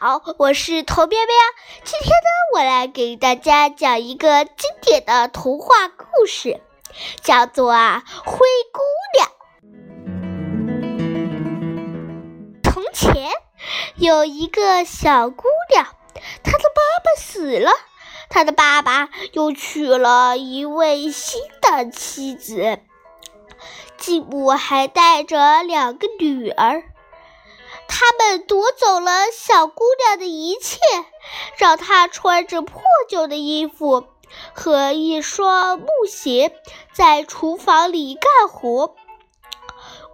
好，我是头喵喵。今天呢，我来给大家讲一个经典的童话故事，叫做《啊灰姑娘》。从前有一个小姑娘，她的爸爸死了，她的爸爸又娶了一位新的妻子，继母还带着两个女儿。他们夺走了小姑娘的一切，让她穿着破旧的衣服和一双木鞋在厨房里干活。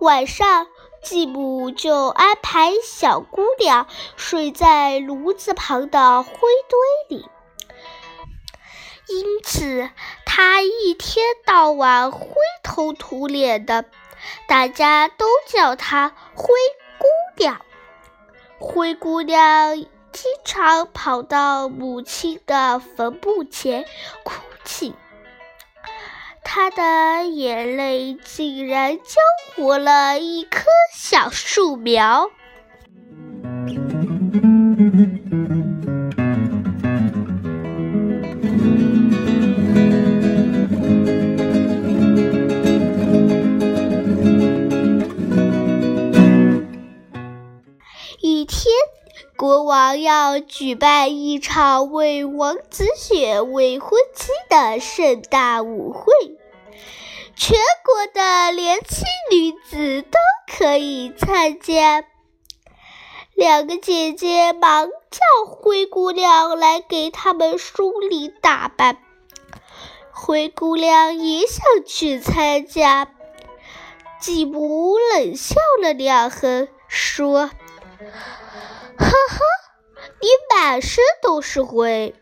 晚上，继母就安排小姑娘睡在炉子旁的灰堆里，因此她一天到晚灰头土脸的，大家都叫她灰姑娘。灰姑娘经常跑到母亲的坟墓前哭泣，她的眼泪竟然浇活了一棵小树苗。王要举办一场为王子选未婚妻的盛大舞会，全国的年轻女子都可以参加。两个姐姐忙叫灰姑娘来给他们梳理打扮。灰姑娘也想去参加，继母冷笑了两声，说。呵呵，满身都是灰，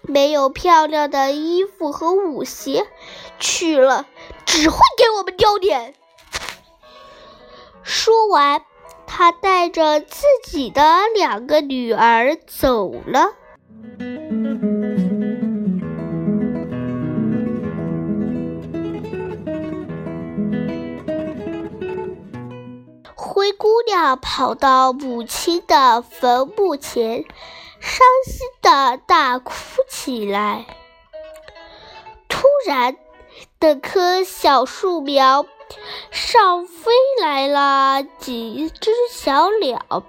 没有漂亮的衣服和舞鞋，去了只会给我们丢脸。说完，他带着自己的两个女儿走了。灰姑娘跑到母亲的坟墓前，伤心的大哭起来。突然，那棵小树苗上飞来了几只小鸟，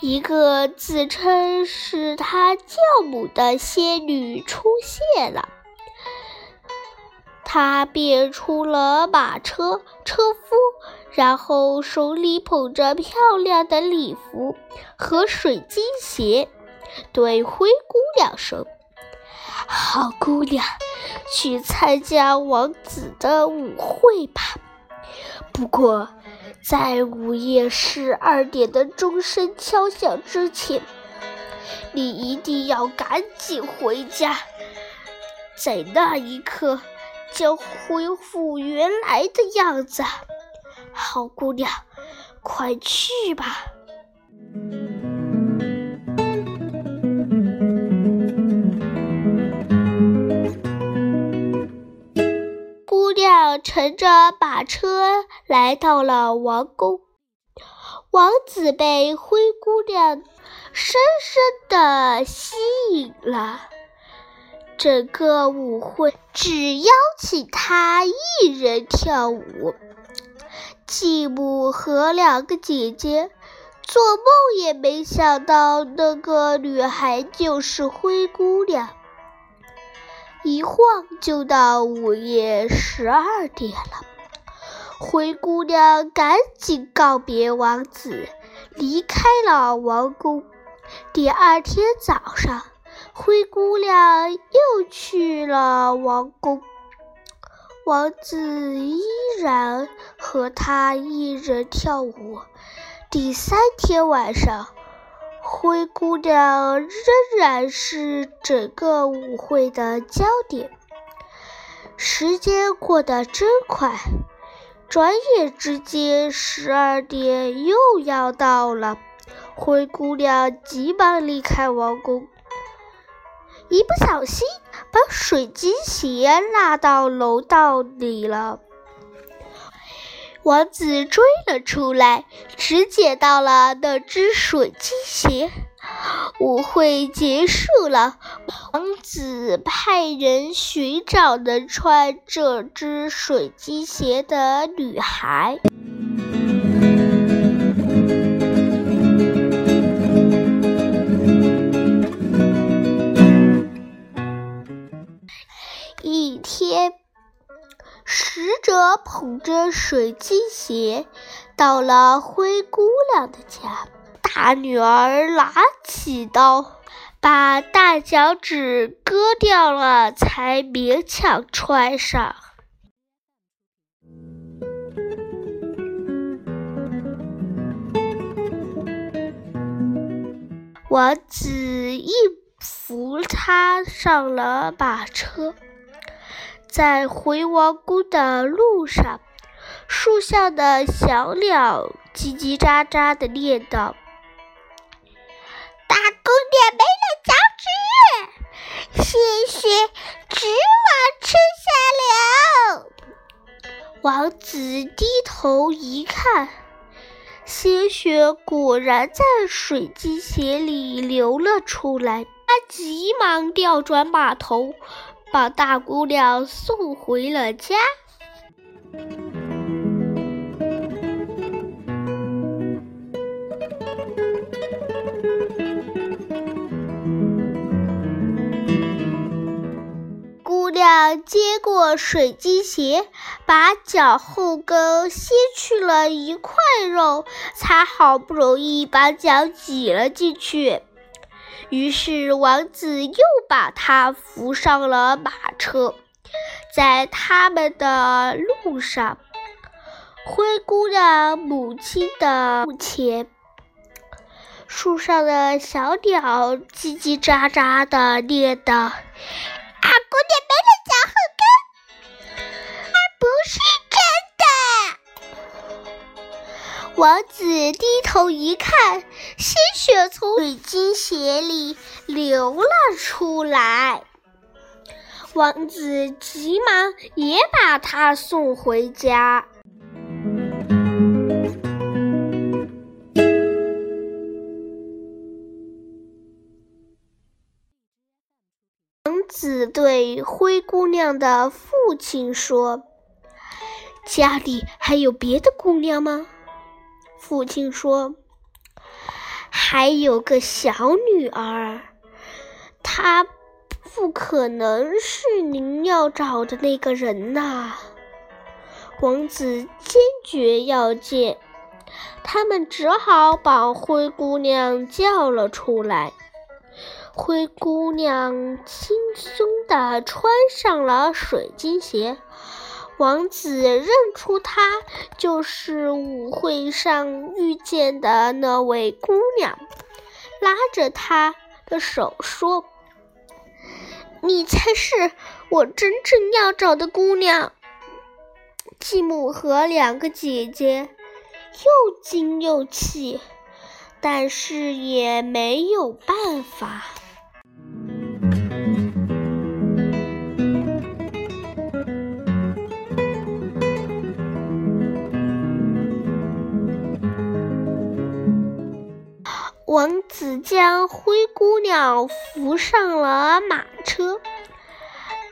一个自称是他教母的仙女出现了。他变出了马车车夫。然后手里捧着漂亮的礼服和水晶鞋，对灰姑娘说：“好姑娘，去参加王子的舞会吧。不过，在午夜十二点的钟声敲响之前，你一定要赶紧回家，在那一刻将恢复原来的样子。”好姑娘，快去吧！姑娘乘着马车来到了王宫，王子被灰姑娘深深的吸引了。整个舞会只邀请他一人跳舞。继母和两个姐姐做梦也没想到，那个女孩就是灰姑娘。一晃就到午夜十二点了，灰姑娘赶紧告别王子，离开了王宫。第二天早上，灰姑娘又去了王宫。王子依然和她一人跳舞。第三天晚上，灰姑娘仍然是整个舞会的焦点。时间过得真快，转眼之间十二点又要到了。灰姑娘急忙离开王宫。一不小心把水晶鞋落到楼道里了。王子追了出来，只捡到了那只水晶鞋。舞会结束了，王子派人寻找能穿这只水晶鞋的女孩。一天，使者捧着水晶鞋到了灰姑娘的家。大女儿拿起刀，把大脚趾割掉了，才勉强穿上。王子一扶她上了马车，在回王宫的路上，树下的小鸟叽叽喳喳的念叨。大姑娘没了脚趾，鲜血直往身下流。王子低头一看，鲜血果然在水晶鞋里流了出来。他急忙调转马头，把大姑娘送回了家。姑娘接过水晶鞋，把脚后跟掀去了一块肉，才好不容易把脚挤了进去。于是王子又把她扶上了马车，在他们的路上，灰姑娘母亲的墓前，树上的小鸟叽叽喳喳的念叨：“王子低头一看，鲜血从水晶鞋里流了出来。王子急忙也把她送回家。王子对灰姑娘的父亲说：“家里还有别的姑娘吗？”父亲说：“还有个小女儿，她不可能是您要找的那个人呐。”王子坚决要见，他们只好把灰姑娘叫了出来。灰姑娘轻松地穿上了水晶鞋。王子认出她就是舞会上遇见的那位姑娘，拉着她的手说：“你才是我真正要找的姑娘。”继母和两个姐姐又惊又气，但是也没有办法。王子将灰姑娘扶上了马车。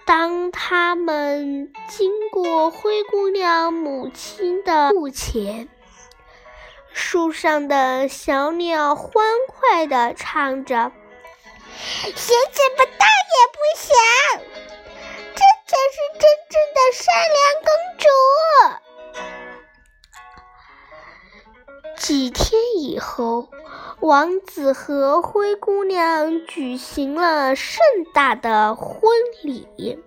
当他们经过灰姑娘母亲的墓前，树上的小鸟欢快地唱着：“鞋怎么大也不小，这才是真正的善良公主。”几天以后。王子和灰姑娘举行了盛大的婚礼，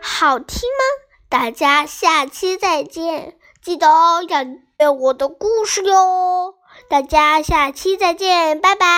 好听吗？大家下期再见，记得哦要阅我的故事哟！大家下期再见，拜拜。